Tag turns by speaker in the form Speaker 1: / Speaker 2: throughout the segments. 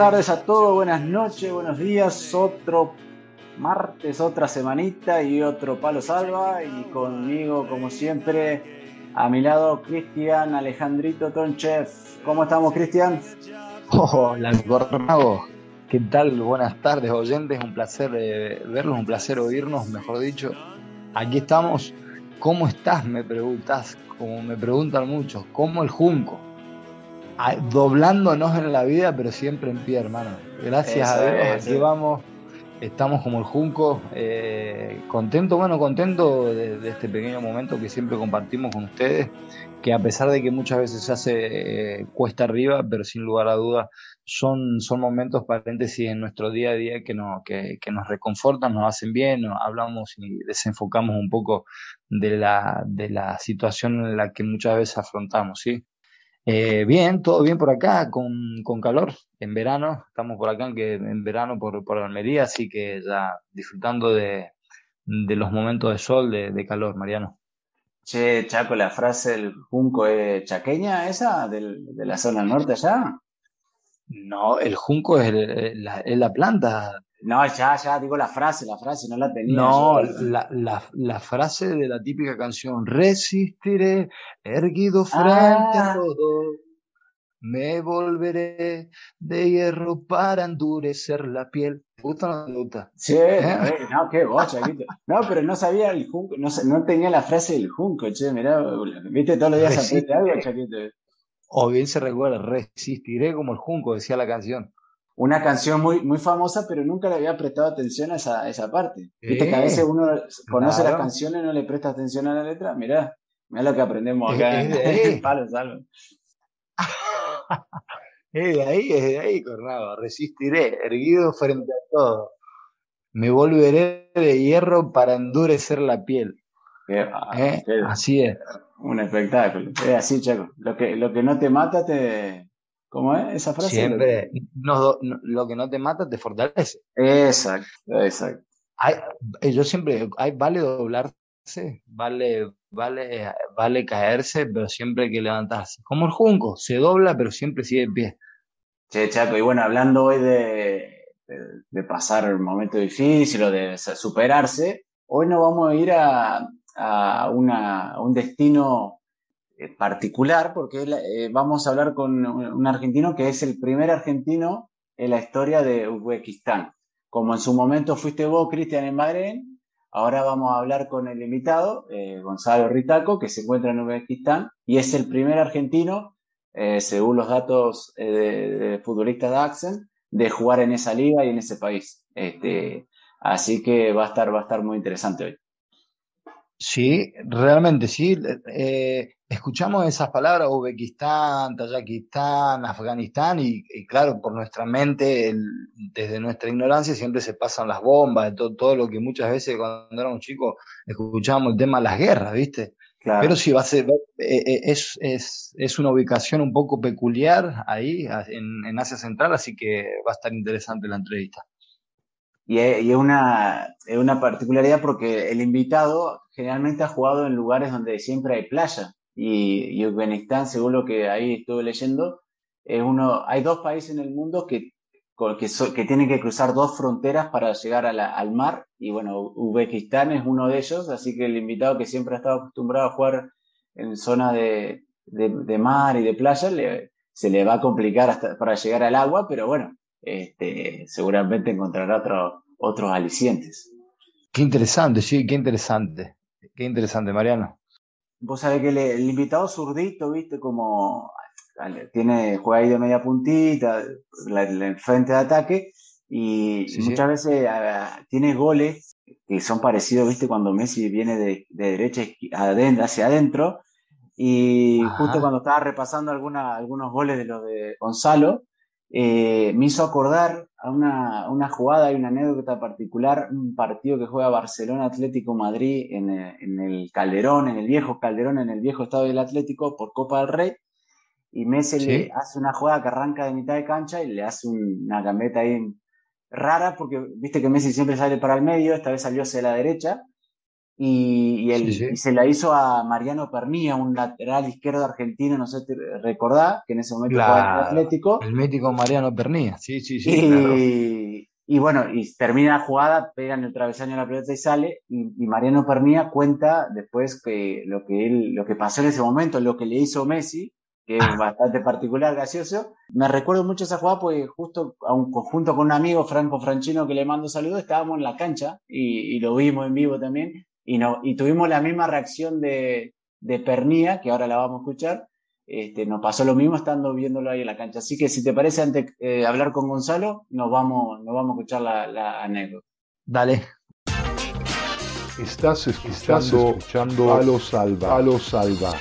Speaker 1: Tardes a todos, buenas noches, buenos días. Otro martes, otra semanita y otro palo salva. Y conmigo, como siempre, a mi lado, Cristian Alejandrito Tonchev. ¿Cómo estamos, Cristian?
Speaker 2: Hola, Gornago. ¿Qué tal? Buenas tardes, oyentes. Un placer eh, verlos, un placer oírnos, mejor dicho. Aquí estamos. ¿Cómo estás? Me preguntas, como me preguntan muchos. ¿Cómo el Junco? Doblándonos en la vida, pero siempre en pie, hermano. Gracias a Dios, aquí vamos, estamos como el Junco, eh, contento, bueno, contento de, este pequeño momento que siempre compartimos con ustedes, que a pesar de que muchas veces se hace eh, cuesta arriba, pero sin lugar a dudas son, son momentos paréntesis en nuestro día a día que, no, que, que nos reconfortan, nos hacen bien, nos hablamos y desenfocamos un poco de la, de la situación en la que muchas veces afrontamos, ¿sí? Eh, bien, todo bien por acá, con, con, calor, en verano, estamos por acá en, en verano por, por Almería, así que ya disfrutando de, de los momentos de sol, de, de, calor, Mariano.
Speaker 1: Che, Chaco, la frase del junco es chaqueña esa, del, de la zona norte allá.
Speaker 2: No, el junco es, la, es la planta
Speaker 1: no, ya, ya, digo la frase, la frase, no la tenía.
Speaker 2: No, la, la, la, frase de la típica canción, resistiré, erguido frente a ah. todo, me volveré de hierro para endurecer la piel. ¿Te gusta o no gusta?
Speaker 1: Sí, ¿Eh? no, qué bocha, No, pero no sabía el junco, no, no tenía la frase del junco, che, mirá, viste todos los días aprende algo, Chaquito.
Speaker 2: O bien se recuerda, resistiré como el junco, decía la canción
Speaker 1: una canción muy, muy famosa, pero nunca le había prestado atención a esa, esa parte. Viste que a veces uno conoce las canciones y no le presta atención a la letra. Mirá, mirá lo que aprendemos acá. Es, de Palo, salvo.
Speaker 2: es de ahí, es de ahí, Cornado. Resistiré, erguido frente a todo. Me volveré de hierro para endurecer la piel. ¿Eh? Así es.
Speaker 1: Un espectáculo. Es así, Chaco. Lo que, lo que no te mata te, ¿Cómo es esa frase?
Speaker 2: Siempre, no, lo que no te mata te fortalece.
Speaker 1: Exacto, exacto.
Speaker 2: Hay, eh, yo siempre, hay, vale doblarse, vale, vale, vale caerse, pero siempre hay que levantarse. Como el junco, se dobla, pero siempre sigue en pie.
Speaker 1: Che, Chaco, y bueno, hablando hoy de, de, pasar un momento difícil o de superarse, hoy nos vamos a ir a, a, un destino eh, particular porque eh, vamos a hablar con un argentino que es el primer argentino en la historia de Uzbekistán. Como en su momento fuiste vos, Cristian, en Bahrein, ahora vamos a hablar con el invitado, eh, Gonzalo Ritaco, que se encuentra en Uzbekistán y es el primer argentino, según los datos de, futbolistas de de jugar en esa liga y en ese país. Este, así que va a estar, va a estar muy interesante hoy.
Speaker 2: Sí, realmente sí. Eh, escuchamos esas palabras, Uzbekistán, Tayikistán, Afganistán, y, claro, por nuestra mente, desde nuestra ignorancia, siempre se pasan las bombas, de todo, todo, lo que muchas veces cuando éramos chicos escuchábamos el tema de las guerras, ¿viste? Pero sí, va a ser, eh, eh, es, es, es, una ubicación un poco peculiar ahí, en, en Asia Central, así que va a estar interesante la entrevista.
Speaker 1: Y es, una, es una particularidad porque el invitado generalmente ha jugado en lugares donde siempre hay playa. Y, y Afganistán, según lo que ahí estuve leyendo, es uno, hay dos países en el mundo que, que, tienen que cruzar dos fronteras para llegar al mar. Y bueno, Uzbekistán es uno de ellos, así que el invitado que siempre ha estado acostumbrado a jugar en zonas de, de, mar y de playa, se le va a complicar hasta para llegar al agua, pero bueno, este, seguramente encontrará otro, otros alicientes.
Speaker 2: Qué interesante, sí, qué interesante. Qué interesante, Mariano.
Speaker 1: Vos sabés que el, invitado zurdito, viste, como tiene, juega ahí de media puntita, el frente de ataque, y muchas veces tiene goles que son parecidos, viste, cuando Messi viene de, de derecha adentro, hacia adentro, y justo cuando estaba repasando alguna, algunos goles de los de Gonzalo, eh, me hizo acordar a una, una, jugada y una anécdota particular, un partido que juega Barcelona Atlético Madrid en el, en el, Calderón, en el viejo Calderón, en el viejo estado del Atlético por Copa del Rey, y Messi le hace una jugada que arranca de mitad de cancha y le hace una gambeta ahí rara, porque viste que Messi siempre sale para el medio, esta vez salió hacia la derecha, y, él, se la hizo a Mariano Pernía, un lateral izquierdo argentino, no sé si recordá, que en ese momento jugaba
Speaker 2: el Atlético. El mítico Mariano Pernía, sí, sí, sí.
Speaker 1: Y, y, bueno, y termina la jugada, pega en el travesaño la pelota y sale, y, Mariano Pernía cuenta después que lo que él, lo que pasó en ese momento, lo que le hizo Messi, que es bastante particular, gracioso. Me recuerdo mucho esa jugada porque justo a un conjunto con un amigo, Franco Franchino, que le mando saludos, estábamos en la cancha y, y, lo vimos en vivo también y, no, y tuvimos la misma reacción de, de Pernía, que ahora la vamos a escuchar. Este, nos pasó lo mismo estando viéndolo ahí en la cancha. Así que si te parece, antes de eh, hablar con Gonzalo, nos vamos, nos vamos a escuchar la, la anécdota.
Speaker 2: Dale.
Speaker 3: Estás escuchando, escuchando a los salva. A los salva.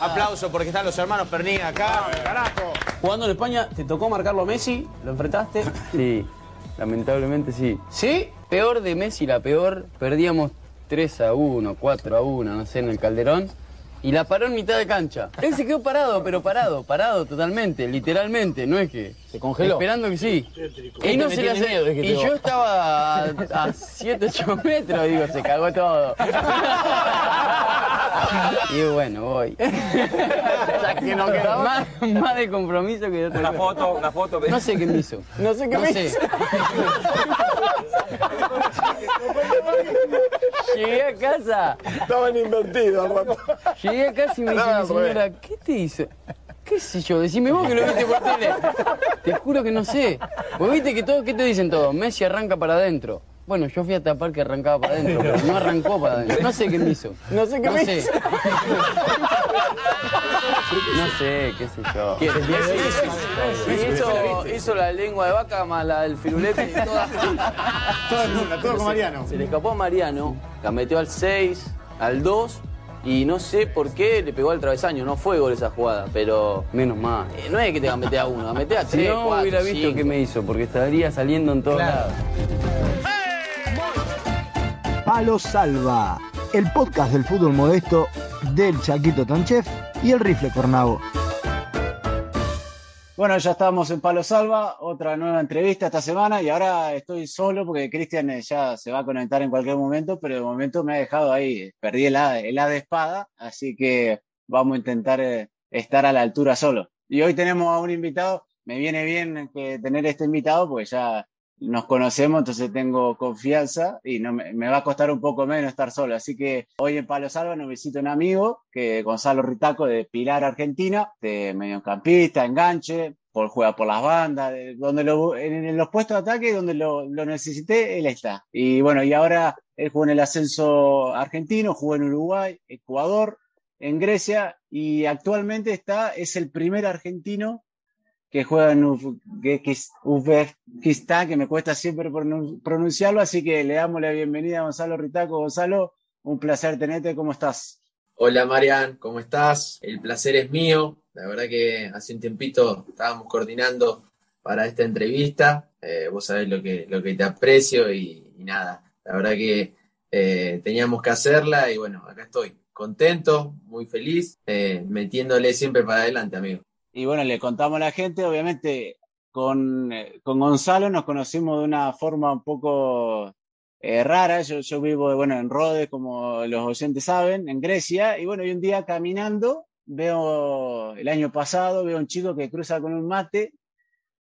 Speaker 4: Aplauso porque están los hermanos Pernía acá. Carajo.
Speaker 5: Jugando en España, ¿te tocó marcarlo a Messi? ¿Lo enfrentaste?
Speaker 6: Sí. Lamentablemente sí.
Speaker 5: ¿Sí?
Speaker 6: Peor de Messi, la peor, perdíamos 3 a 1, 4 a 1, no sé, en el Calderón. Y la paró en mitad de cancha. Él se quedó parado, pero parado, parado totalmente, literalmente, no es que...
Speaker 5: ¿Se congeló?
Speaker 6: Esperando que sí. Y no se le hace... Y yo estaba a 7, 8 metros, digo, se cagó todo. Y bueno, voy.
Speaker 5: ya que no quedó.
Speaker 6: Más, más, de compromiso que de otra
Speaker 4: Una foto, una foto.
Speaker 6: No sé qué me hizo.
Speaker 5: No sé qué
Speaker 6: no
Speaker 5: me
Speaker 6: sé.
Speaker 5: hizo.
Speaker 6: Llegué a casa.
Speaker 4: Estaban invertidos,
Speaker 6: Llegué a casa y me dice mi señora, ¿qué te hizo? ¿Qué sé yo? Decime vos que lo viste por tele. Te juro que no sé. Vos viste que todo, ¿qué te dicen todos? Messi arranca para adentro. Bueno, yo fui a tapar que arrancaba para adentro, pero no arrancó para adentro. No sé qué me hizo.
Speaker 5: No sé qué
Speaker 6: no
Speaker 5: me
Speaker 6: sé.
Speaker 5: hizo.
Speaker 6: No sé, qué sé yo.
Speaker 5: ¿Qué?
Speaker 6: Hizo, hizo la lengua de vaca más la del firulete y toda.
Speaker 4: Todo el mundo, todo con Mariano.
Speaker 6: Se le escapó a Mariano, la metió al 6, al 2 y no sé por qué le pegó al travesaño, no fue gol esa jugada, pero menos mal. Eh, no es que te va a meter a uno, va a meter a tres,
Speaker 5: Si no
Speaker 6: cuatro,
Speaker 5: hubiera visto
Speaker 6: cinco.
Speaker 5: qué me hizo, porque estaría saliendo en todos
Speaker 6: Claro.
Speaker 5: lados.
Speaker 2: Palo Salva, el podcast del fútbol modesto del Chaquito Tonchef y el Rifle Cornavo.
Speaker 1: Bueno, ya estamos en Palo Salva, otra nueva entrevista esta semana y ahora estoy solo porque Cristian eh, ya se va a conectar en cualquier momento, pero de momento me ha dejado ahí, perdí el A, el de espada, así que vamos a intentar eh, estar a la altura solo. Y hoy tenemos a un invitado, me viene bien que tener este invitado porque ya nos conocemos, entonces tengo confianza y no me, va a costar un poco menos estar solo. Así que hoy en Palo Salva nos visita un amigo, que Gonzalo Ritaco de Pilar, Argentina, de mediocampista, enganche, por, juega por las bandas, de- donde lo, en, en los puestos de ataque donde lo, lo necesité, él está. Y bueno, y ahora él jugó en el ascenso argentino, jugó en Uruguay, Ecuador, en Grecia y actualmente está, es el primer argentino que juega en Uzbekistán, que me cuesta siempre pronun- pronunciarlo, así que le damos la bienvenida a Gonzalo Ritaco. Gonzalo, un placer tenerte, ¿cómo estás?
Speaker 7: Hola Marian, ¿cómo estás? El placer es mío. La verdad que hace un tiempito estábamos coordinando para esta entrevista. Eh, vos sabés lo que, lo que te aprecio y, y nada. La verdad que eh, teníamos que hacerla y bueno, acá estoy. Contento, muy feliz, eh, metiéndole siempre para adelante, amigo.
Speaker 1: Y bueno, le contamos a la gente, obviamente, con, eh, con Gonzalo nos conocimos de una forma un poco eh, rara. Yo, yo vivo, bueno, en Rhodes, como los oyentes saben, en Grecia. Y bueno, y un día caminando, veo, el año pasado, veo un chico que cruza con un mate.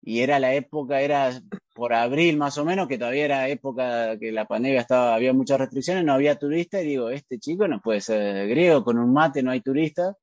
Speaker 1: Y era la época, era por abril más o menos, que todavía era época que la pandemia estaba, había muchas restricciones, no había turistas. Y digo, este chico no puede ser griego, con un mate no hay turistas.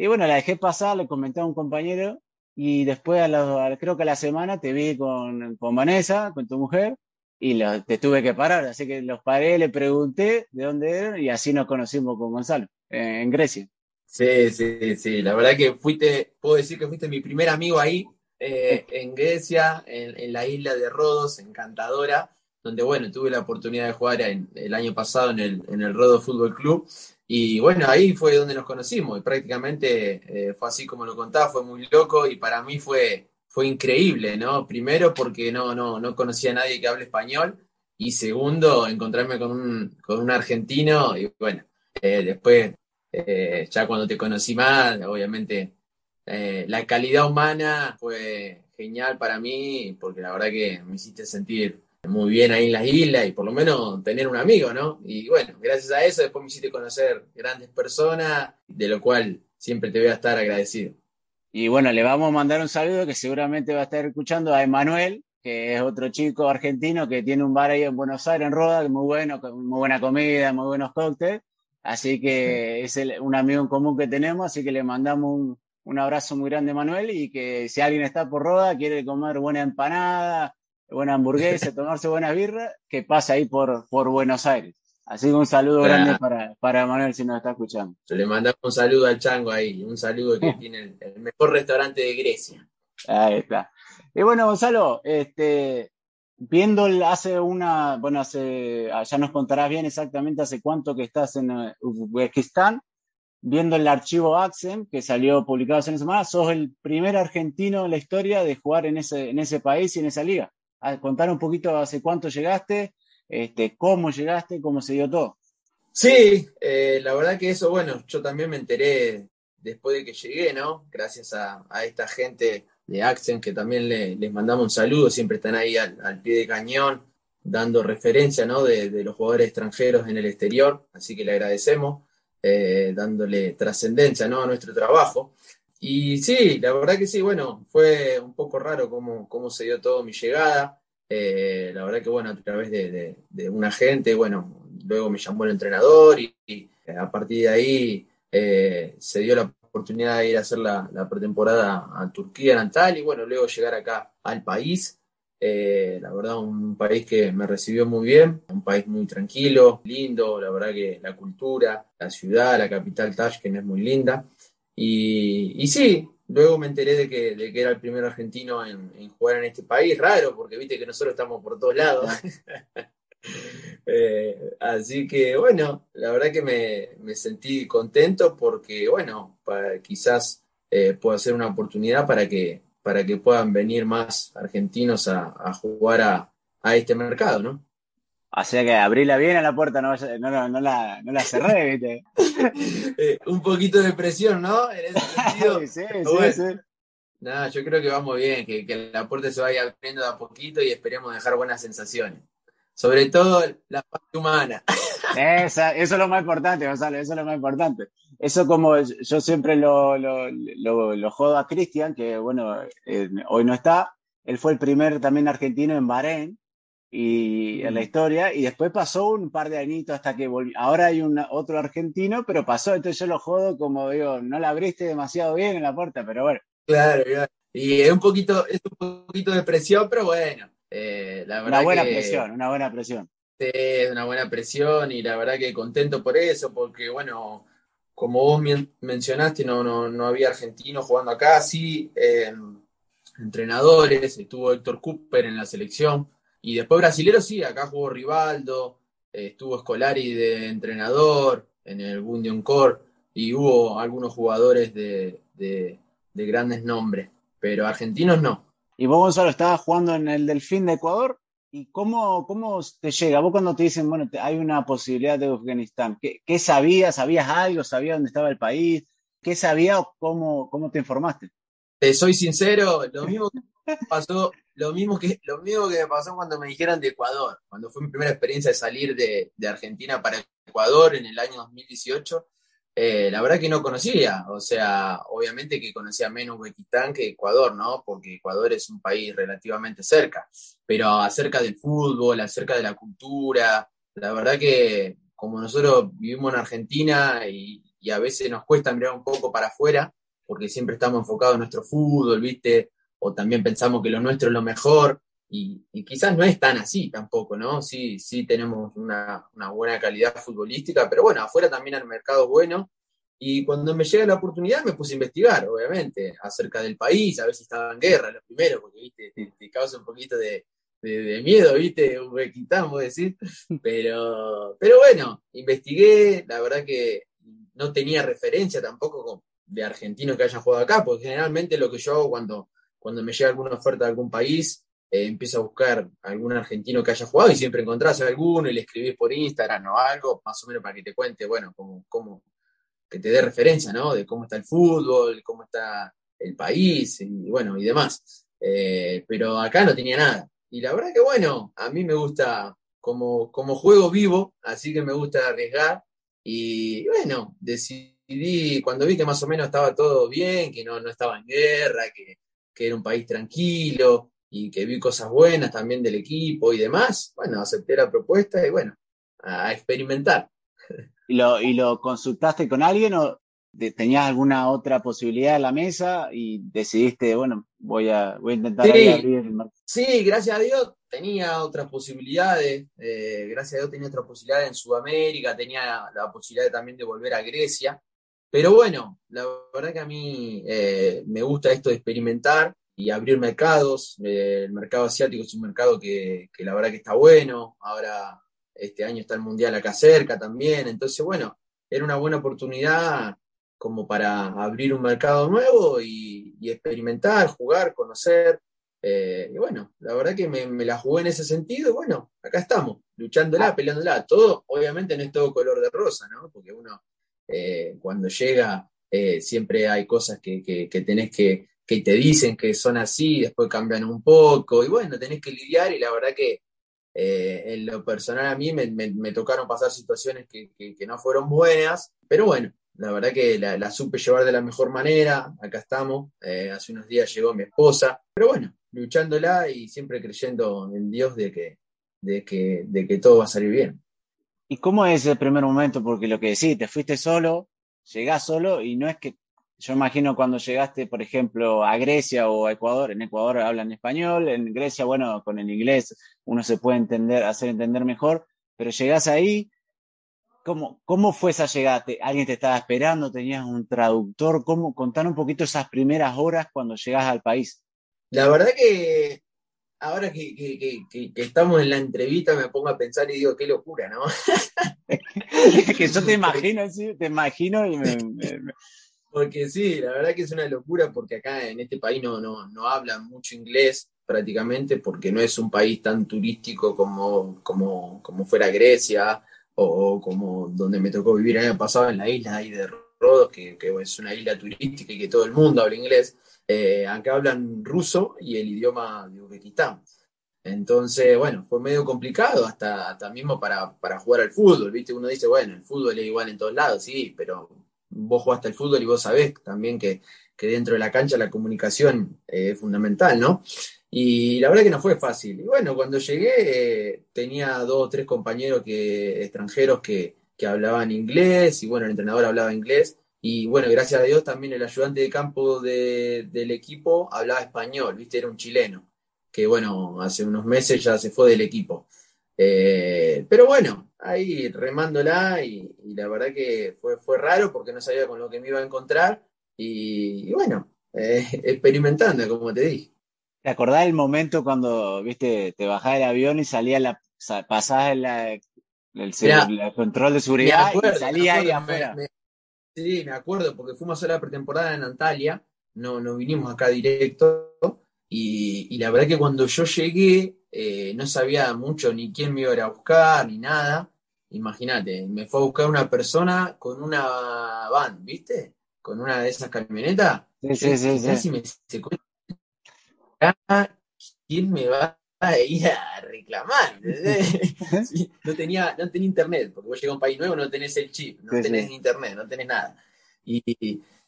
Speaker 1: Y bueno, la dejé pasar, le comenté a un compañero y después, a a- creo que a la semana te vi con, con Vanessa, con tu mujer, y lo- te tuve que parar. Así que los paré, le pregunté de dónde eran y así nos conocimos con Gonzalo. en Grecia.
Speaker 7: Sí, sí, sí. La verdad que fuiste, puedo decir que fuiste mi primer amigo ahí, eh, en Grecia, en, la isla de Rodos, encantadora, donde, bueno, tuve la oportunidad de jugar el año pasado en el, en el Rodos Fútbol Club. Y bueno, ahí fue donde nos conocimos y prácticamente eh, fue así como lo contaba, fue muy loco y para mí fue, fue increíble, ¿no? Primero porque no, no, no conocía a nadie que hable español y segundo, encontrarme con un, con un argentino y bueno, eh, después, eh, ya cuando te conocí más, obviamente la calidad humana fue genial para mí porque la verdad que me hiciste sentir muy bien ahí en las islas y por lo menos tener un amigo, ¿no? Y bueno, gracias a eso después me hiciste conocer grandes personas, de lo cual siempre te voy a estar agradecido.
Speaker 1: Y bueno, le vamos a mandar un saludo que seguramente va a estar escuchando a Emanuel, que es otro chico argentino que tiene un bar ahí en Buenos Aires, en Roda, muy bueno, muy buena comida, muy buenos cócteles. Así que es un amigo en común que tenemos, así que le mandamos un, un abrazo muy grande a Manuel y que si alguien está por Roda, quiere comer buena empanada, buena hamburguesa, tomarse buena birra, que pasa ahí por, por Buenos Aires. Así que un saludo grande para, para Manuel si nos está escuchando.
Speaker 7: Le mandamos un saludo al Chango ahí, un saludo que tiene el, mejor restaurante de Grecia.
Speaker 1: Ahí está. Y bueno, Gonzalo, este, viendo hace una, bueno, hace, ya nos contarás bien exactamente hace cuánto que estás en eh, Uzbekistán, viendo el archivo AXEM que salió publicado hace una semana, sos el primer argentino en la historia de jugar en ese, en ese país y en esa liga contar un poquito hace cuánto llegaste, este, cómo llegaste, cómo se dio todo.
Speaker 7: Sí, eh, la verdad que eso, bueno, yo también me enteré después de que llegué, ¿no? Gracias a, esta gente de Accent que también les mandamos un saludo, siempre están ahí al, pie de cañón, dando referencia, ¿no? De, los jugadores extranjeros en el exterior, así que le agradecemos, eh, dándole trascendencia, ¿no? A nuestro trabajo. Y sí, la verdad que sí, bueno, fue un poco raro cómo, cómo se dio todo mi llegada. Eh, la verdad que, bueno, a través de, de, un agente, bueno, luego me llamó el entrenador y, a partir de ahí eh, se dio la oportunidad de ir a hacer la, pretemporada a Turquía, en Antal, y bueno, luego llegar acá al país. Eh, la verdad, un país que me recibió muy bien, un país muy tranquilo, lindo, la verdad que la cultura, la ciudad, la capital Tashkent es muy linda. Y, sí, luego me enteré de que, de que era el primer argentino en, jugar en este país, raro, porque viste que nosotros estamos por todos lados. Eh, así que bueno, la verdad que me, sentí contento porque, bueno, para, quizás eh, pueda ser una oportunidad para que, para que puedan venir más argentinos a, jugar a, a este mercado, ¿no?
Speaker 1: O sea que abríla bien a la puerta, no, no, no, la, no la cerré, ¿viste?
Speaker 7: Eh, un poquito de presión, ¿no? En ese sentido. sí, sí, sí. Nada, yo creo que vamos bien, que, que, la puerta se vaya abriendo de a poquito y esperemos dejar buenas sensaciones. Sobre todo la parte humana.
Speaker 1: Esa, eso es lo más importante, Gonzalo, eso es lo más importante. Eso como yo siempre lo, lo, lo, lo jodo a Cristian, que bueno, eh, hoy no está, él fue el primer también argentino en Bahrein, y en la historia, y después pasó un par de añitos hasta que volvió. Ahora hay un, otro argentino, pero pasó, entonces yo lo jodo como digo, no la abriste demasiado bien en la puerta, pero bueno.
Speaker 7: Claro, y es un poquito, es un poquito de presión, pero bueno, eh, la verdad
Speaker 1: Una buena presión, una buena presión.
Speaker 7: Es una buena presión y la verdad que contento por eso, porque bueno, como vos mencionaste, no, no, no había argentinos jugando acá, sí, eh, entrenadores, estuvo Héctor Cooper en la selección, y después brasilero sí, acá jugó Rivaldo, eh, estuvo Scolari de entrenador en el Bundion Core y hubo algunos jugadores de, grandes nombres, pero argentinos no.
Speaker 1: Y vos, Gonzalo, estabas jugando en el Delfín de Ecuador. ¿Y cómo, cómo te llega? Vos cuando te dicen, bueno, hay una posibilidad de Afganistán, ¿qué, qué sabías? ¿Sabías algo? ¿Sabías dónde estaba el país? ¿Qué sabías o cómo, cómo te informaste?
Speaker 7: Te soy sincero, lo mismo que pasó lo mismo que, lo mismo que me pasó cuando me dijeron de Ecuador, cuando fue mi primera experiencia de salir de, Argentina para Ecuador en el año 2018. Eh, la verdad que no conocía, o sea, obviamente que conocía menos Uzbekistán que Ecuador, ¿no? Porque Ecuador es un país relativamente cerca, pero acerca del fútbol, acerca de la cultura, la verdad que como nosotros vivimos en Argentina y, y a veces nos cuesta mirar un poco para afuera, porque siempre estamos enfocados en nuestro fútbol, ¿viste? O también pensamos que lo nuestro es lo mejor, y, quizás no es tan así tampoco, ¿no? Sí, sí tenemos una, buena calidad futbolística, pero bueno, afuera también el mercado bueno, Y cuando me llega la oportunidad me puse a investigar, obviamente, acerca del país, a ver si estaba en guerra, lo primero, porque ¿viste? Te, causa un poquito de, miedo, ¿viste? Un requitán, vos decir. Pero, pero bueno, investigué, la verdad que no tenía referencia tampoco de argentinos que hayan jugado acá, porque generalmente lo que yo hago cuando, cuando me llega alguna oferta de algún país, eh, empiezo a buscar algún argentino que haya jugado y siempre encontrás alguno y le escribís por Instagram o algo, más o menos para que te cuente, bueno, como, como que te dé referencia, ¿no? De cómo está el fútbol, cómo está el país y bueno, y demás. Eh, pero acá no tenía nada. Y la verdad que bueno, a mí me gusta como, como juego vivo, así que me gusta arriesgar. Y bueno, decidí, cuando vi que más o menos estaba todo bien, que no, no estaba en guerra, que, que era un país tranquilo, y que vi cosas buenas también del equipo y demás, bueno, acepté la propuesta y bueno, a experimentar.
Speaker 1: ¿Y lo, y lo consultaste con alguien o tenías alguna otra posibilidad en la mesa y decidiste, bueno, voy a, voy a intentar
Speaker 7: sí,
Speaker 1: abrir el
Speaker 7: Sí, gracias a Dios tenía otras posibilidades, eh, gracias a Dios tenía otras posibilidades en Sudamérica, tenía la posibilidad también de volver a Grecia, pero bueno, la verdad que a mí eh, me gusta esto de experimentar y abrir mercados. Eh, el mercado asiático es un mercado que, la verdad que está bueno. Ahora, este año está el Mundial acá cerca también. Entonces, bueno, era una buena oportunidad como para abrir un mercado nuevo y, experimentar, jugar, conocer. Eh, y bueno, la verdad que me, la jugué en ese sentido y bueno, acá estamos, luchándola, ah. peleándola. Todo, obviamente no es todo color de rosa, ¿no? Porque uno eh, cuando llega siempre hay cosas que, que tenés que, que te dicen que son así, después cambian un poco, y bueno, tenés que lidiar y la verdad que eh, en lo personal a mí me, tocaron pasar situaciones que, no fueron buenas, pero bueno, la verdad que la, supe llevar de la mejor manera, acá estamos, eh, hace unos días llegó mi esposa, pero bueno, luchándola y siempre creyendo en Dios de que, de que, de que todo va a salir bien.
Speaker 1: ¿Y cómo es el primer momento? Porque lo que decís, te fuiste solo, llegás solo y no es que yo imagino cuando llegaste, por ejemplo, a Grecia o a Ecuador, en Ecuador hablan español, en Grecia, bueno, con el inglés uno se puede entender, hacer entender mejor, pero llegás ahí, ¿cómo, cómo fue esa llegada? ¿Alguien te estaba esperando? ¿Tenías un traductor? ¿Cómo? Contar un poquito esas primeras horas cuando llegás al país.
Speaker 7: La verdad que ahora que, estamos en la entrevista me pongo a pensar y digo, qué locura, ¿no?
Speaker 1: que yo te imagino, sí, te imagino y me,
Speaker 7: porque sí, la verdad que es una locura porque acá en este país no, no, no hablan mucho inglés prácticamente porque no es un país tan turístico como, como, como fuera Grecia o, como donde me tocó vivir el año pasado en la isla ahí de Rodos, que, es una isla turística y que todo el mundo habla inglés. Eh, acá hablan ruso y el idioma de Uzbekistán. Entonces, bueno, fue medio complicado hasta, hasta mismo para, para jugar al fútbol, ¿viste? Uno dice, bueno, el fútbol es igual en todos lados, sí, pero vos jugaste al fútbol y vos sabés también que, dentro de la cancha la comunicación eh, es fundamental, ¿no? Y la verdad que no fue fácil. Y bueno, cuando llegué eh, tenía dos o tres compañeros que, extranjeros que, hablaban inglés y bueno, el entrenador hablaba inglés. Y bueno, gracias a Dios también el ayudante de campo del equipo hablaba español, ¿viste? Era un chileno, que bueno, hace unos meses ya se fue del equipo. Eh, pero bueno, ahí remándola y, la verdad que fue, fue raro porque no sabía con lo que me iba a encontrar y, bueno, eh, experimentando, como te dije.
Speaker 1: ¿Te acordás del momento cuando, viste, te bajás del avión y salía la, la, el, control de seguridad y salía ahí afuera?
Speaker 7: Sí, me acuerdo, porque fuimos a la pretemporada en Antalya, no, no vinimos acá directo, y, y la verdad que cuando yo llegué, eh, no sabía mucho ni quién me iba a ir a buscar, ni nada. Imagínate, me fue a buscar una persona con una van, ¿viste? Con una de esas camionetas.
Speaker 1: Sí, sí, sí,
Speaker 7: me ¿Quién me va a ir a reclamar? no, tenía, no tenía internet, porque vos llegas a un país nuevo, no tenés el chip, no tenés internet, no tenés nada. Y,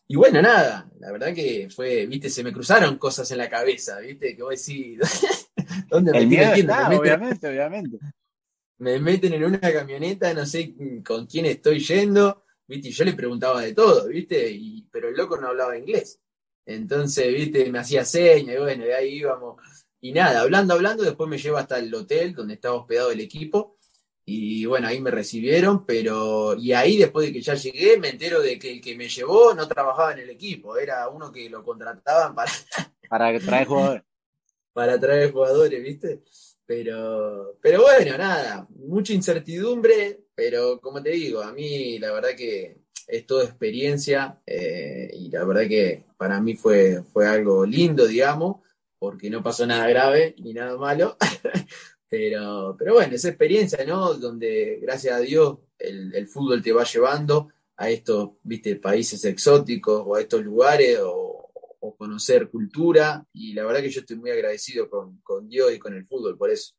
Speaker 7: y bueno, nada, la verdad que fue, viste, se me cruzaron cosas en la cabeza, viste, que vos decís,
Speaker 1: ¿dónde me miedo está, me obviamente, obviamente.
Speaker 7: Me meten en una camioneta, no sé con quién estoy yendo, viste, y yo le preguntaba de todo, viste, y, pero el loco no hablaba inglés. Entonces, viste, me hacía señas, y bueno, de ahí íbamos. Y nada, hablando, hablando, después me lleva hasta el hotel donde estaba hospedado el equipo. Y bueno, ahí me recibieron, pero. Y ahí, después de que ya llegué, me entero de que el que me llevó no trabajaba en el equipo, era uno que lo contrataban para.
Speaker 1: para traer jugadores.
Speaker 7: para traer jugadores, ¿viste? Pero, pero bueno, nada, mucha incertidumbre, pero como te digo, a mí la verdad que es toda experiencia eh, y la verdad que para mí fue, fue algo lindo, digamos, porque no pasó nada grave ni nada malo. pero, pero bueno, esa experiencia, ¿no? Donde gracias a Dios el, el, fútbol te va llevando a estos, viste, países exóticos o a estos lugares o, o conocer cultura y la verdad que yo estoy muy agradecido con, con Dios y con el fútbol por eso.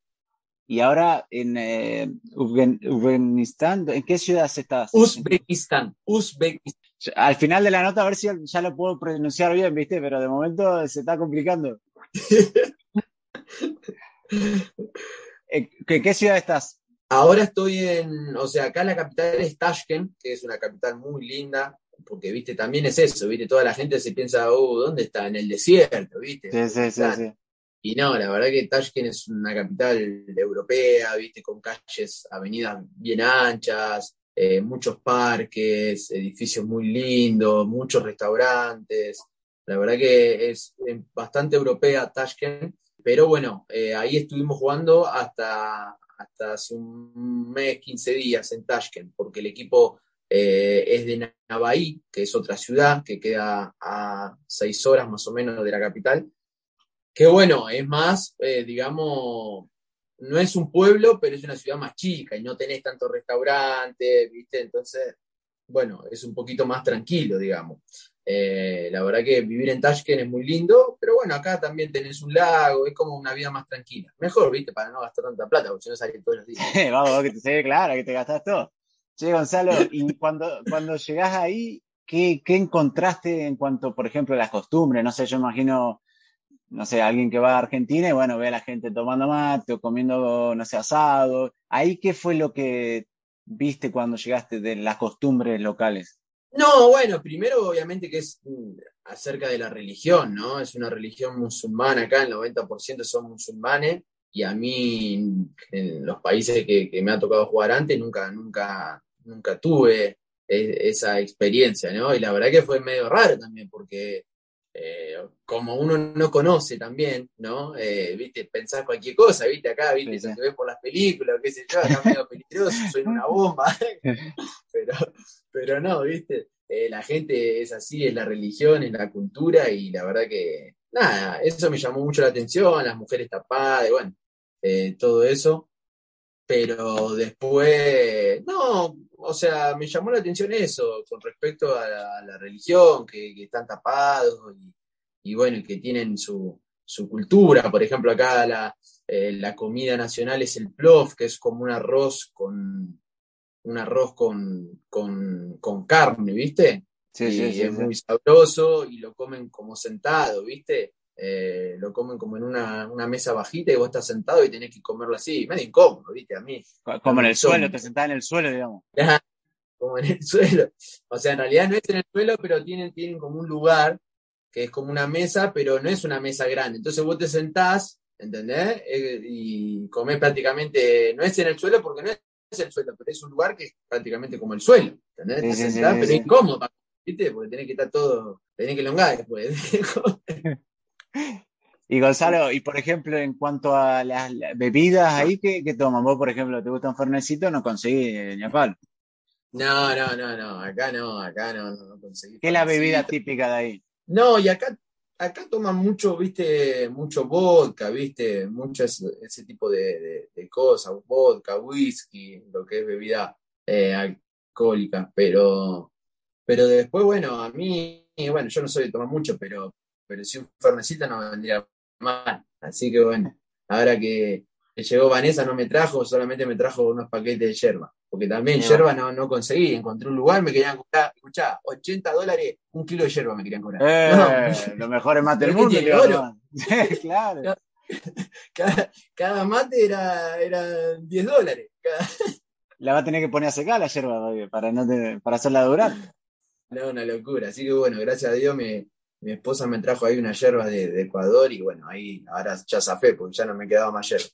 Speaker 1: Y ahora en eh, Uzbekistán, ¿en qué ciudad estás?
Speaker 7: Uzbekistán, Uzbekistán.
Speaker 1: Al final de la nota, a ver si ya lo puedo pronunciar bien, ¿viste? Pero de momento se está complicando. ¿En qué ciudad estás?
Speaker 7: Ahora estoy en, o sea, acá la capital es Tashkent, que es una capital muy linda, porque, viste, también es eso, viste, toda la gente se piensa, oh, ¿dónde está? En el desierto, viste.
Speaker 1: Sí, sí, sí, sí.
Speaker 7: Y no, la verdad que Tashkent es una capital europea, viste, con calles, avenidas bien anchas, eh, muchos parques, edificios muy lindos, muchos restaurantes. La verdad que es bastante europea Tashkent, pero bueno, eh, ahí estuvimos jugando hasta, hasta hace un mes, 15 días en Tashkent, porque el equipo eh, es de Navaí, que es otra ciudad que queda a seis horas más o menos de la capital que bueno, es más, eh, digamos, no es un pueblo, pero es una ciudad más chica y no tenés tantos restaurantes, ¿viste? Entonces, bueno, es un poquito más tranquilo, digamos. Eh, la verdad que vivir en Tashkent es muy lindo, pero bueno, acá también tenés un lago, es como una vida más tranquila. Mejor, ¿viste? Para no gastar tanta plata, porque si no sales todos los días.
Speaker 1: Vamos, que te se ve claro, que te gastás todo. Sí, Gonzalo, y cuando, cuando llegás ahí, ¿qué, ¿qué encontraste en cuanto, por ejemplo, a las costumbres? No sé, yo imagino no sé, alguien que va a Argentina y bueno, ve a la gente tomando mate o comiendo, no sé, asado. ¿Ahí qué fue lo que viste cuando llegaste de las costumbres locales?
Speaker 7: No, bueno, primero obviamente que es mm, acerca de la religión, ¿no? Es una religión musulmana acá, el 90% son musulmanes y a mí en los países que, que, me ha tocado jugar antes nunca, nunca, nunca tuve e, esa experiencia, ¿no? Y la verdad que fue medio raro también porque eh, como uno no conoce también, ¿no? Eh, viste, pensás cualquier cosa, viste, acá, viste, sí, sí. te ves por las películas, qué sé yo, acá medio peligroso, soy una bomba, pero, pero no, viste, eh, la gente es así, es la religión, es la cultura, y la verdad que, nada, eso me llamó mucho la atención, las mujeres tapadas, bueno, eh, todo eso, pero después, no, o sea, me llamó la atención eso con respecto a la, a la religión, que, que, están tapados y, y, bueno, que tienen su, su cultura. Por ejemplo, acá la, eh, la, comida nacional es el plof, que es como un arroz con un arroz con, con, con carne, ¿viste?
Speaker 1: Sí,
Speaker 7: y
Speaker 1: sí, sí,
Speaker 7: es muy sabroso y lo comen como sentado, ¿viste? Eh, lo comen como en una, una, mesa bajita y vos estás sentado y tenés que comerlo así, medio incómodo, ¿viste? A mí.
Speaker 1: Como en el suelo, te sentás en el suelo, digamos.
Speaker 7: como en el suelo. O sea, en realidad no es en el suelo, pero tienen, tienen como un lugar que es como una mesa, pero no es una mesa grande. Entonces vos te sentás, ¿entendés? Eh, y comés prácticamente, no es en el suelo porque no es el suelo, pero es un lugar que es prácticamente como el suelo, ¿entendés?
Speaker 1: Sí,
Speaker 7: te
Speaker 1: sí,
Speaker 7: sentás,
Speaker 1: sí,
Speaker 7: pero incómodo, ¿viste? Porque tenés que estar todo, tenés que elongar después.
Speaker 1: Y Gonzalo, y por ejemplo, en cuanto a las, las bebidas ahí, ¿qué, ¿qué, toman? ¿Vos, por ejemplo, te gusta un fernecito? No conseguís ni a palo.
Speaker 7: No, no, no, no, acá no, acá no, no, no conseguí.
Speaker 1: ¿Qué es la bebida típica de ahí?
Speaker 7: No, y acá, acá toman mucho, viste, mucho vodka, viste, mucho ese, ese tipo de, de, de, cosas, vodka, whisky, lo que es bebida eh, alcohólica, pero, pero después, bueno, a mí, bueno, yo no soy de tomar mucho, pero, pero si un fernecito no vendría mal, así que bueno, ahora que, llegó Vanessa no me trajo, solamente me trajo unos paquetes de yerba porque también no. yerba no, no conseguí, encontré un lugar, me querían cobrar, escuchá, 80 dólares, un kilo de yerba me querían cobrar.
Speaker 1: Eh, no. Lo mejor es mate del mundo.
Speaker 7: Tiene oro.
Speaker 1: claro.
Speaker 7: Cada, cada, mate era, era 10 dólares. Cada...
Speaker 1: La va a tener que poner a secar la yerba para, no te, para hacerla durar.
Speaker 7: No, una locura. Así que bueno, gracias a Dios me, mi esposa me trajo ahí una yerba de, de Ecuador y bueno, ahí ahora ya zafé porque ya no me quedaba más yerba.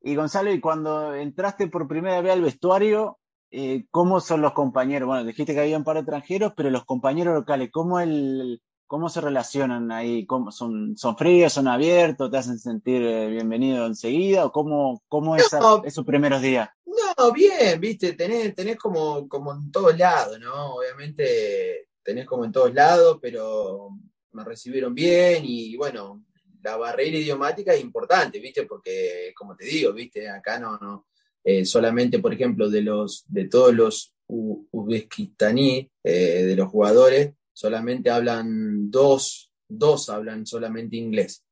Speaker 1: Y Gonzalo, y cuando entraste por primera vez al vestuario, eh, ¿cómo son los compañeros? Bueno, dijiste que había un par de extranjeros, pero los compañeros locales, ¿cómo, el, cómo se relacionan ahí? ¿Cómo, son, ¿Son fríos, son abiertos, te hacen sentir eh, bienvenido enseguida? ¿O cómo, cómo es esos primeros días?
Speaker 7: No, bien, viste, tenés, tenés como, como en todos lados, ¿no? Obviamente tenés como en todos lados, pero me recibieron bien y bueno, la barrera idiomática es importante, ¿viste? Porque, como te digo, ¿viste? Acá no, no eh, solamente, por ejemplo, de los de todos los uzbekistaní, eh, de los jugadores, solamente hablan dos, dos hablan solamente inglés,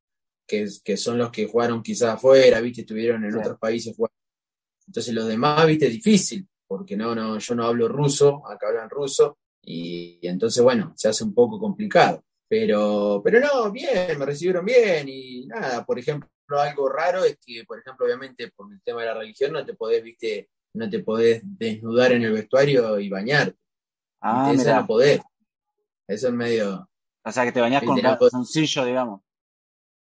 Speaker 7: que, que son los que jugaron quizás afuera, ¿viste? Estuvieron en otros países jugando. Entonces, los demás, ¿viste? Es difícil, porque no, no, yo no hablo ruso, acá hablan ruso, y entonces, bueno, se hace un poco complicado. Pero, pero no, bien, me recibieron bien y nada, por ejemplo, algo raro es que, por ejemplo, obviamente por el tema de la religión no te podés, viste, no te podés desnudar en el vestuario y bañarte.
Speaker 1: Ah,
Speaker 7: Eso no podés. Eso es medio...
Speaker 1: O sea, que te bañás con calzoncillo, digamos.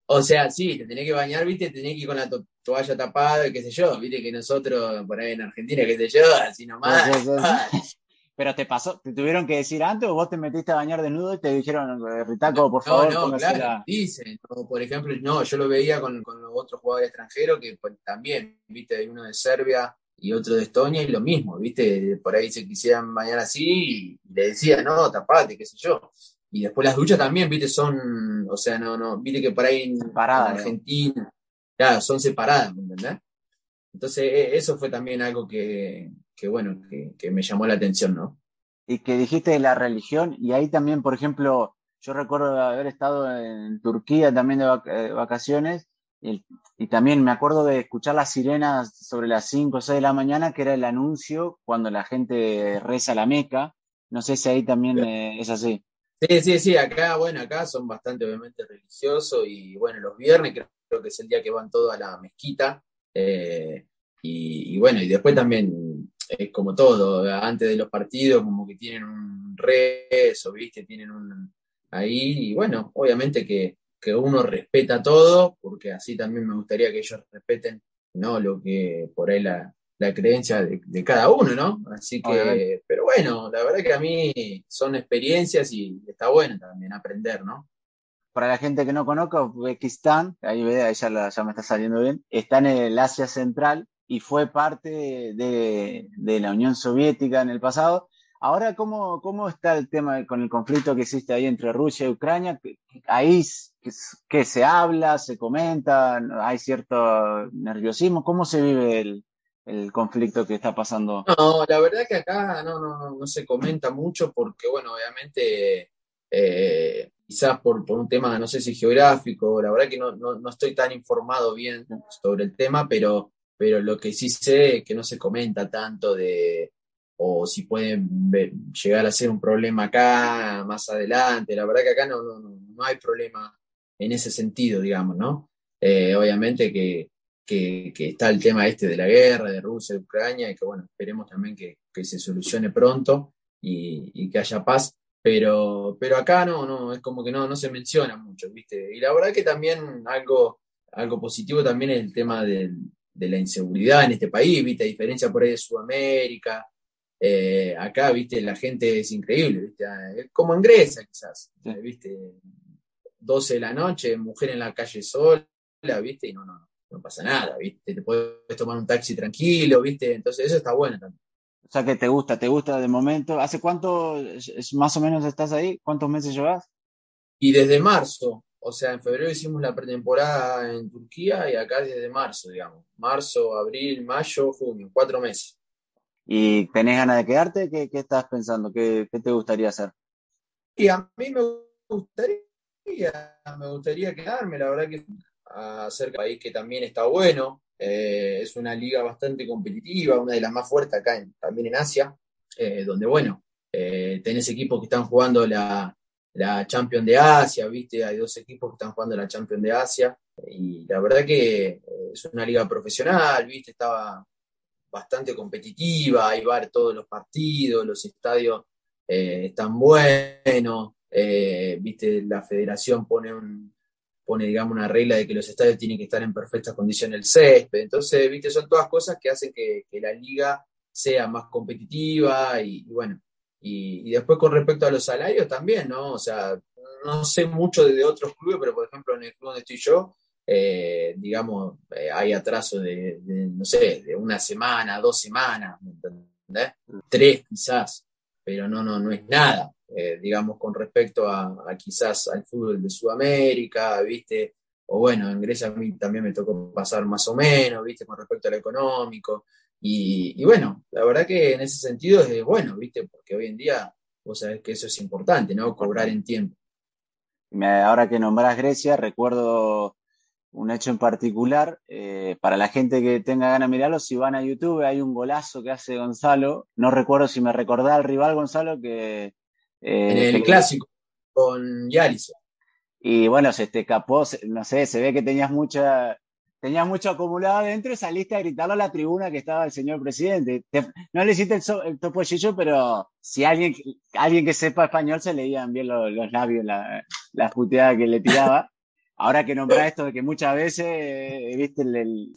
Speaker 7: O sea, sí, te tenés que bañar, viste, tenés que ir con la toalla tapada, qué sé yo, viste que nosotros por ahí en Argentina, qué sé yo, así nomás.
Speaker 1: Pero te pasó, te tuvieron que decir antes o vos te metiste a bañar desnudo y te dijeron, eh, Ritaco, por favor.
Speaker 7: No, no, claro, dicen. por ejemplo, no, yo lo veía con, con los otros jugadores extranjeros que pues, también, viste, hay uno de Serbia y otro de Estonia y lo mismo, viste, por ahí se quisieran bañar así y le decía, no, tapate, qué sé yo. Y después las duchas también, viste, son, o sea, no, no, viste que por ahí en, Argentina, claro, son separadas, ¿me entendés? Entonces, e, eso fue también algo que, que bueno, que, me llamó la atención, ¿no?
Speaker 1: Y que dijiste de la religión, y ahí también, por ejemplo, yo recuerdo haber estado en Turquía también de eh, vacaciones, y, también me acuerdo de escuchar las sirenas sobre las 5 o 6 de la mañana, que era el anuncio cuando la gente reza la Meca. No sé si ahí también eh, es así.
Speaker 7: Sí, sí, sí, acá, bueno, acá son bastante obviamente religiosos y bueno, los viernes creo, que es el día que van todos a la mezquita. Eh, y, bueno, y después también es como todo, antes de los partidos como que tienen un rezo, ¿viste? Tienen un ahí, y bueno, obviamente que, uno respeta todo, porque así también me gustaría que ellos respeten, ¿no? Lo que por ahí la, creencia de, cada uno, ¿no? Así que, pero bueno, la verdad que a mí son experiencias y está bueno también aprender, ¿no?
Speaker 1: Para la gente que no conozca, Uzbekistán, ahí ve, ya, ya me está saliendo bien, está en el Asia Central, y fue parte de, la Unión Soviética en el pasado. Ahora, ¿cómo, ¿cómo está el tema con el conflicto que existe ahí entre Rusia y Ucrania? Ahí que se habla, se comenta, hay cierto nerviosismo. ¿Cómo se vive el, conflicto que está pasando?
Speaker 7: No, la verdad que acá no, no, no se comenta mucho porque, bueno, obviamente, eh, quizás por, por, un tema, no sé si geográfico, la verdad que no, no, no estoy tan informado bien sobre el tema, pero pero lo que sí sé es que no se comenta tanto de, o si pueden llegar a ser un problema acá, más adelante. La verdad que acá no, no, no hay problema en ese sentido, digamos, ¿no? Eh, obviamente que, que, está el tema este de la guerra, de Rusia, de Ucrania, y que bueno, esperemos también que, que se solucione pronto y, y, que haya paz. Pero, pero acá no, no, es como que no, no se menciona mucho, ¿viste? Y la verdad que también algo, algo positivo también es el tema del, de la inseguridad en este país, viste, a diferencia por ahí de Sudamérica, eh, acá, viste, la gente es increíble, viste, ah, como en Grecia quizás, viste, 12 de la noche, mujer en la calle sola, viste, y no, no, no pasa nada, viste, te puedes tomar un taxi tranquilo, viste, entonces eso está bueno también.
Speaker 1: O sea que te gusta, te gusta de momento. ¿Hace cuánto más o menos estás ahí? ¿Cuántos meses llevas?
Speaker 7: Y desde marzo, o sea, en febrero hicimos la pretemporada en Turquía y acá desde marzo, digamos. Marzo, abril, mayo, junio, cuatro meses.
Speaker 1: ¿Y tenés ganas de quedarte? ¿Qué, estás pensando? ¿Qué, te gustaría hacer?
Speaker 7: Y a mí me gustaría, me gustaría quedarme, la verdad que hacer un país que también está bueno. Eh, es una liga bastante competitiva, una de las más fuertes acá también en Asia, eh, donde, bueno, eh, tenés equipos que están jugando la, la Champions de Asia, ¿viste? Hay dos equipos que están jugando la Champions de Asia y la verdad que eh, es una liga profesional, ¿viste? Estaba bastante competitiva, hay ver todos los partidos, los estadios eh, están buenos, eh, ¿viste? La federación pone pone, digamos, una regla de que los estadios tienen que estar en perfectas condiciones el césped. Entonces, viste, son todas cosas que hacen que, la liga sea más competitiva y, bueno, y, después con respecto a los salarios también, ¿no? O sea, no sé mucho de, otros clubes, pero por ejemplo en el club donde estoy yo, eh, digamos, eh, hay atraso de, no sé, de una semana, dos semanas, ¿entendés? Tres quizás, pero no, no, no es nada. Eh, digamos, con respecto a, quizás al fútbol de Sudamérica, ¿viste? O bueno, en Grecia a mí también me tocó pasar más o menos, ¿viste? Con respecto al económico. Y, bueno, la verdad que en ese sentido es bueno, ¿viste? Porque hoy en día vos sabés que eso es importante, ¿no? Cobrar en tiempo.
Speaker 1: Ahora que nombrás Grecia, recuerdo un hecho en particular. Eh, para la gente que tenga ganas de mirarlo, si van a YouTube, hay un golazo que hace Gonzalo. No recuerdo si me recordaba el rival Gonzalo que
Speaker 7: en el eh, clásico con Yaris.
Speaker 1: Y bueno, se te escapó, no sé, se ve que tenías mucha, tenías mucho acumulado adentro y saliste a gritarlo a la tribuna que estaba el señor presidente. no le hiciste el, topollillo, pero si alguien, alguien que sepa español se leían bien los, labios, la, las puteadas que le tiraba. Ahora que nombra esto de que muchas veces, eh, viste,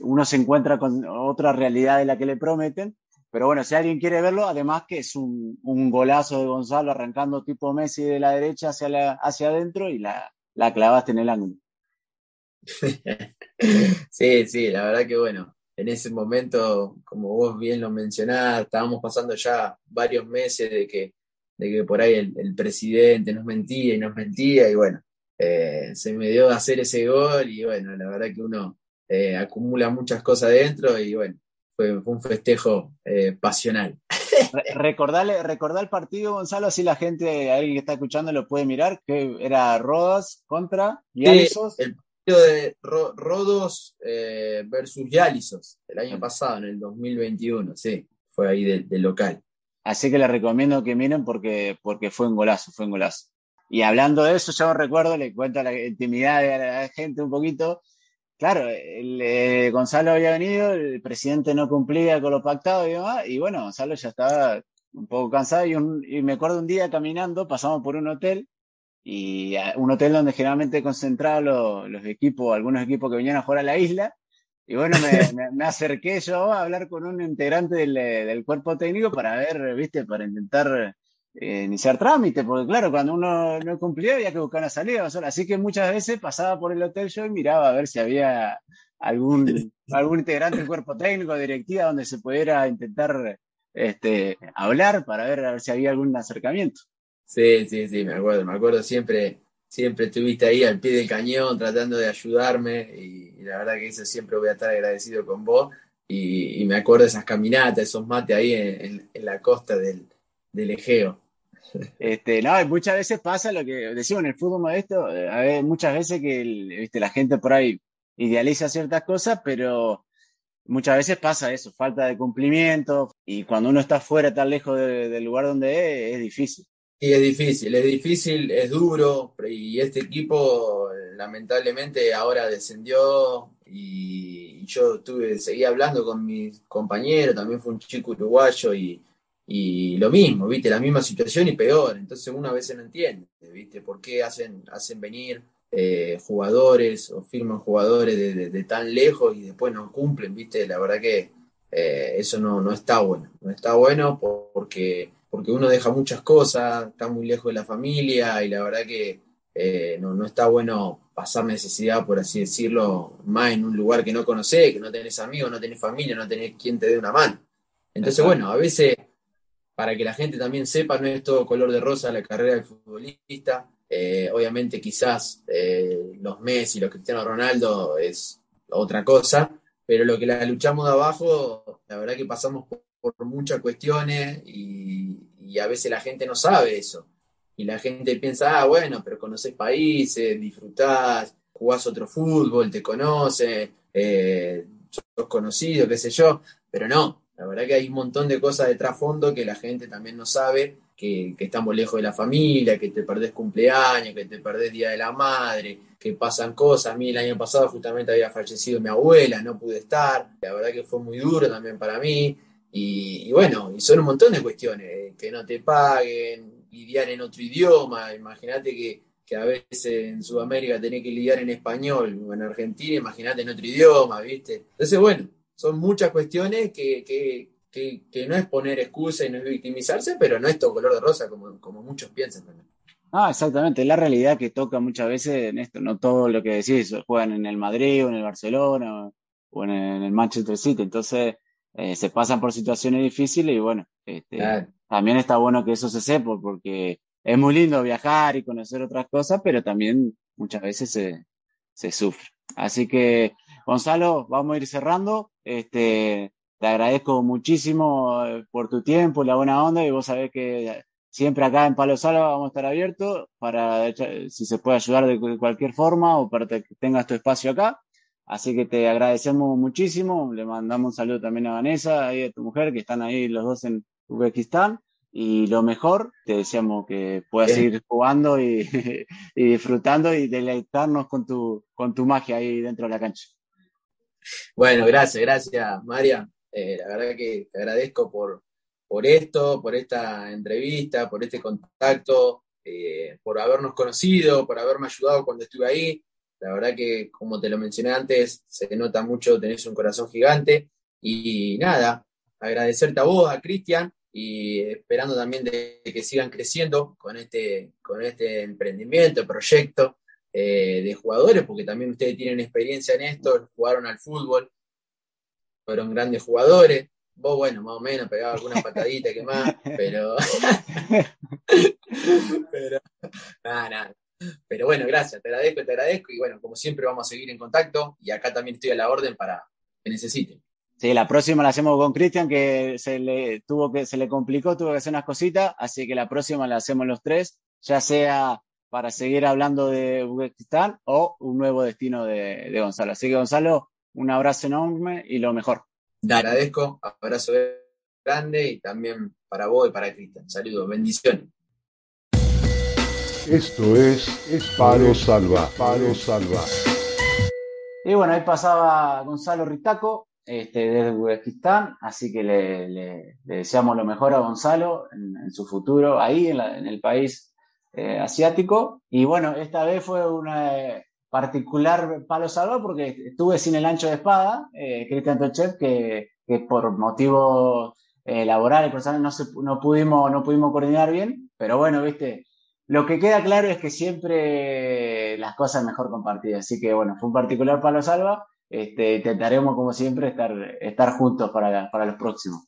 Speaker 1: uno se encuentra con otra realidad de la que le prometen, pero bueno, si alguien quiere verlo, además que es un, golazo de Gonzalo arrancando tipo Messi de la derecha hacia, hacia adentro y la, la clavaste en el ángulo.
Speaker 7: Sí, sí, la verdad que bueno, en ese momento, como vos bien lo mencionás, estábamos pasando ya varios meses de que, de que por ahí el, presidente nos mentía y nos mentía y bueno, eh, se me dio a hacer ese gol y bueno, la verdad que uno eh, acumula muchas cosas dentro y bueno, fue, un festejo eh, pasional.
Speaker 1: Recordarle, recordar el partido, Gonzalo, así la gente, alguien que está escuchando lo puede mirar, que era Rodas contra
Speaker 7: el partido de Rodos eh, versus Yalisos, el año pasado, en el 2021, sí, fue ahí del local.
Speaker 1: Así que les recomiendo que miren porque, porque fue un golazo, fue un golazo. Y hablando de eso, yo recuerdo, le cuento la intimidad de la gente un poquito, Claro, el, eh, Gonzalo había venido, el presidente no cumplía con lo pactado y demás, y bueno, Gonzalo ya estaba un poco cansado y, me acuerdo un día caminando, pasamos por un hotel, y un hotel donde generalmente concentraban los, equipos, algunos equipos que venían a jugar a la isla, y bueno, me, acerqué yo a hablar con un integrante del, del, cuerpo técnico para ver, viste, para intentar eh, iniciar trámite, porque claro, cuando uno no cumplía había que buscar una salida. Así que muchas veces pasaba por el hotel yo y miraba a ver si había algún, algún integrante del cuerpo técnico, directiva, donde se pudiera intentar este, hablar para ver, a ver si había algún acercamiento.
Speaker 7: Sí, sí, sí, me acuerdo, me acuerdo siempre, siempre estuviste ahí al pie del cañón tratando de ayudarme y, la verdad que eso siempre voy a estar agradecido con vos y, me acuerdo esas caminatas, esos mates ahí en, la costa del, del Egeo.
Speaker 1: Este, no, muchas veces pasa lo que decimos en el fútbol modesto, eh, muchas veces que la gente por ahí idealiza ciertas cosas, pero muchas veces pasa eso, falta de cumplimiento, y cuando uno está fuera, tan lejos del lugar donde es, es difícil.
Speaker 7: Y es difícil, es difícil, es duro, y este equipo lamentablemente ahora descendió y yo tuve, seguí hablando con mis compañeros, también fue un chico uruguayo y y lo mismo, ¿viste? La misma situación y peor. Entonces uno a veces no entiende, ¿viste? ¿Por qué hacen, hacen venir eh, jugadores o firman jugadores de, tan lejos y después no cumplen, ¿viste? La verdad que eh, eso no, no está bueno. No está bueno porque, porque uno deja muchas cosas, está muy lejos de la familia y la verdad que eh, no, no está bueno pasar necesidad, por así decirlo, más en un lugar que no conocés, que no tenés amigos, no tenés familia, no tenés quien te dé una mano. Entonces, bueno, a veces para que la gente también sepa, no es todo color de rosa la carrera del futbolista. Eh, obviamente quizás eh, los Messi, los Cristiano Ronaldo es otra cosa, pero lo que la luchamos de abajo, la verdad que pasamos por, muchas cuestiones y, a veces la gente no sabe eso. Y la gente piensa, ah, bueno, pero conoces países, disfrutás, jugás otro fútbol, te conoces, eh, sos conocido, qué sé yo, pero no, la verdad que hay un montón de cosas de trasfondo que la gente también no sabe, que, estamos lejos de la familia, que te perdés cumpleaños, que te perdés Día de la Madre, que pasan cosas. A mí el año pasado justamente había fallecido mi abuela, no pude estar. La verdad que fue muy duro también para mí. Y, bueno, y son un montón de cuestiones, que no te paguen, lidiar en otro idioma. Imagínate que que a veces en Sudamérica tenés que lidiar en español o en Argentina, imagínate en otro idioma, ¿viste? Entonces, bueno, son muchas cuestiones que, que, que, no es poner excusa y no es victimizarse, pero no es todo color de rosa como, como muchos piensan también.
Speaker 1: Ah, exactamente, la realidad que toca muchas veces en esto, no todo lo que decís, juegan en el Madrid o en el Barcelona o en el Manchester City, entonces eh, se pasan por situaciones difíciles y bueno, este, también está bueno que eso se sepa porque es muy lindo viajar y conocer otras cosas, pero también muchas veces se, se sufre. Así que, Gonzalo, vamos a ir cerrando. Este, te agradezco muchísimo eh, por tu tiempo, la buena onda, y vos sabés que siempre acá en Palo Salva vamos a estar abiertos para si se puede ayudar de cualquier forma o para que tengas tu espacio acá. Así que te agradecemos muchísimo. Le mandamos un saludo también a Vanessa y a tu mujer, que están ahí los dos en Uzbekistán y lo mejor, te deseamos que puedas seguir jugando y, disfrutando y deleitarnos con tu, con tu magia ahí dentro de la cancha.
Speaker 7: Bueno, gracias, gracias, María. Eh, la verdad que te agradezco por, por esto, por esta entrevista, por este contacto, eh, por habernos conocido, por haberme ayudado cuando estuve ahí. La verdad que, como te lo mencioné antes, se nota mucho, tenés un corazón gigante. Y nada, agradecerte a vos, a Cristian, y esperando también de que sigan creciendo con este, con este emprendimiento, proyecto eh, de jugadores, porque también ustedes tienen experiencia en esto, jugaron al fútbol, fueron grandes jugadores. Vos, bueno, más o menos pegaba alguna patadita que más, pero. pero. Nada, nada. Pero bueno, gracias, te agradezco, te agradezco. Y bueno, como siempre, vamos a seguir en contacto. Y acá también estoy a la orden para que necesiten.
Speaker 1: Sí, la próxima la hacemos con Cristian, que se le tuvo que, se le complicó, tuvo que hacer unas cositas, así que la próxima la hacemos los tres, ya sea para seguir hablando de Uzbekistán o un nuevo destino de, Gonzalo. Así que Gonzalo, un abrazo enorme y lo mejor.
Speaker 7: Te agradezco, abrazo grande y también para vos y para Cristian. Saludos, bendiciones.
Speaker 3: Esto es, es Palo Salva, Salva.
Speaker 1: Y bueno, ahí pasaba Gonzalo Ritaco, este, desde Uzbekistán, así que le, deseamos lo mejor a Gonzalo en, su futuro ahí en, el país eh, asiático. Y bueno, esta vez fue una eh, particular palo salvo porque estuve sin el ancho de espada, eh, Cristian Tochev, que, por motivos laborales, no, no, no pudimos coordinar bien, pero bueno, viste. Lo que queda claro es que siempre las cosas mejor compartidas. Así que bueno, fue un particular palo salva este, intentaremos, como siempre, estar, estar juntos para, para los próximos.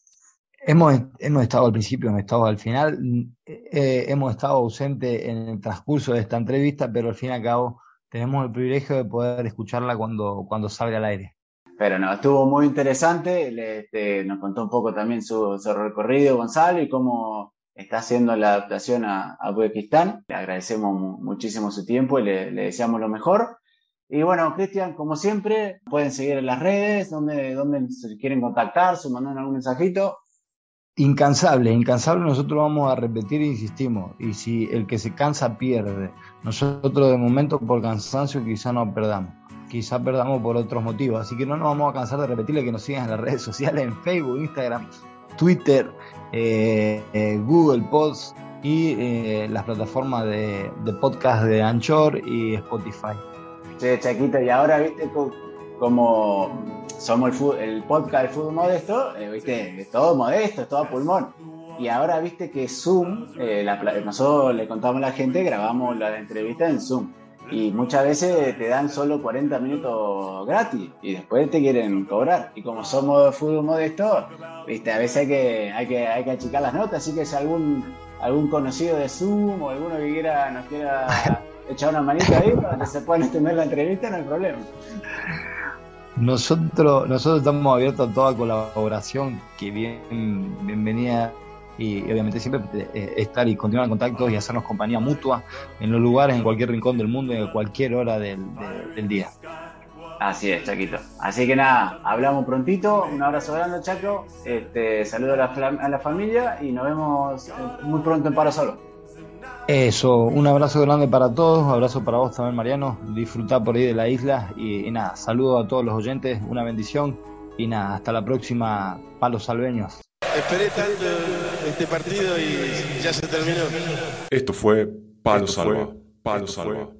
Speaker 2: Hemos, hemos estado al principio, hemos estado al final, eh, hemos estado ausentes en el transcurso de esta entrevista, pero al fin y al cabo tenemos el privilegio de poder escucharla cuando, cuando salga al aire.
Speaker 1: Pero no, estuvo muy interesante, este, nos contó un poco también su, recorrido Gonzalo y cómo está haciendo la adaptación a, a Uzbekistán. Le agradecemos muchísimo su tiempo y le, deseamos lo mejor. Y bueno, Cristian, como siempre, pueden seguir en las redes, donde, donde se quieren contactar, se mandan algún mensajito.
Speaker 2: Incansable, incansable, nosotros vamos a repetir e insistimos. Y si el que se cansa pierde, nosotros de momento por cansancio quizá no perdamos, quizá perdamos por otros motivos. Así que no nos vamos a cansar de repetirle que nos sigan en las redes sociales, en Facebook, Instagram, Twitter, Google Pods y eh, las plataformas de, podcast de Anchor y Spotify.
Speaker 1: Sí, Chaquito, y ahora, viste, como somos el, podcast del fútbol modesto, eh, viste, es todo modesto, es todo pulmón. Y ahora, viste que Zoom, eh, nosotros le contamos a la gente, grabamos la entrevista en Zoom. Y muchas veces te dan solo 40 minutos gratis y después te quieren cobrar. Y como somos de fútbol modesto, viste, a veces hay que, hay que, hay que achicar las notas. Así que si algún, algún conocido de Zoom o alguno que quiera, nos quiera echar una manita ahí para que se puedan extender la entrevista, no hay problema.
Speaker 2: Nosotros, nosotros estamos abiertos a toda colaboración, que bien, bienvenida y obviamente siempre eh, estar y continuar en contacto y hacernos compañía mutua en los lugares, en cualquier rincón del mundo y a cualquier hora del, día.
Speaker 1: Así es, Chaquito. Así que nada, hablamos prontito. Un abrazo grande, Chaco. Este, saludo a la, a la familia y nos vemos eh, muy pronto en Paro Solo.
Speaker 2: Eso, un abrazo grande para todos, un abrazo para vos también, Mariano. Disfrutá por ahí de la isla y, nada, saludo a todos los oyentes, una bendición y nada, hasta la próxima, Palos Salveños.
Speaker 4: Esperé tanto este partido y ya se terminó.
Speaker 3: Esto fue Palo Salva, Palo Salva.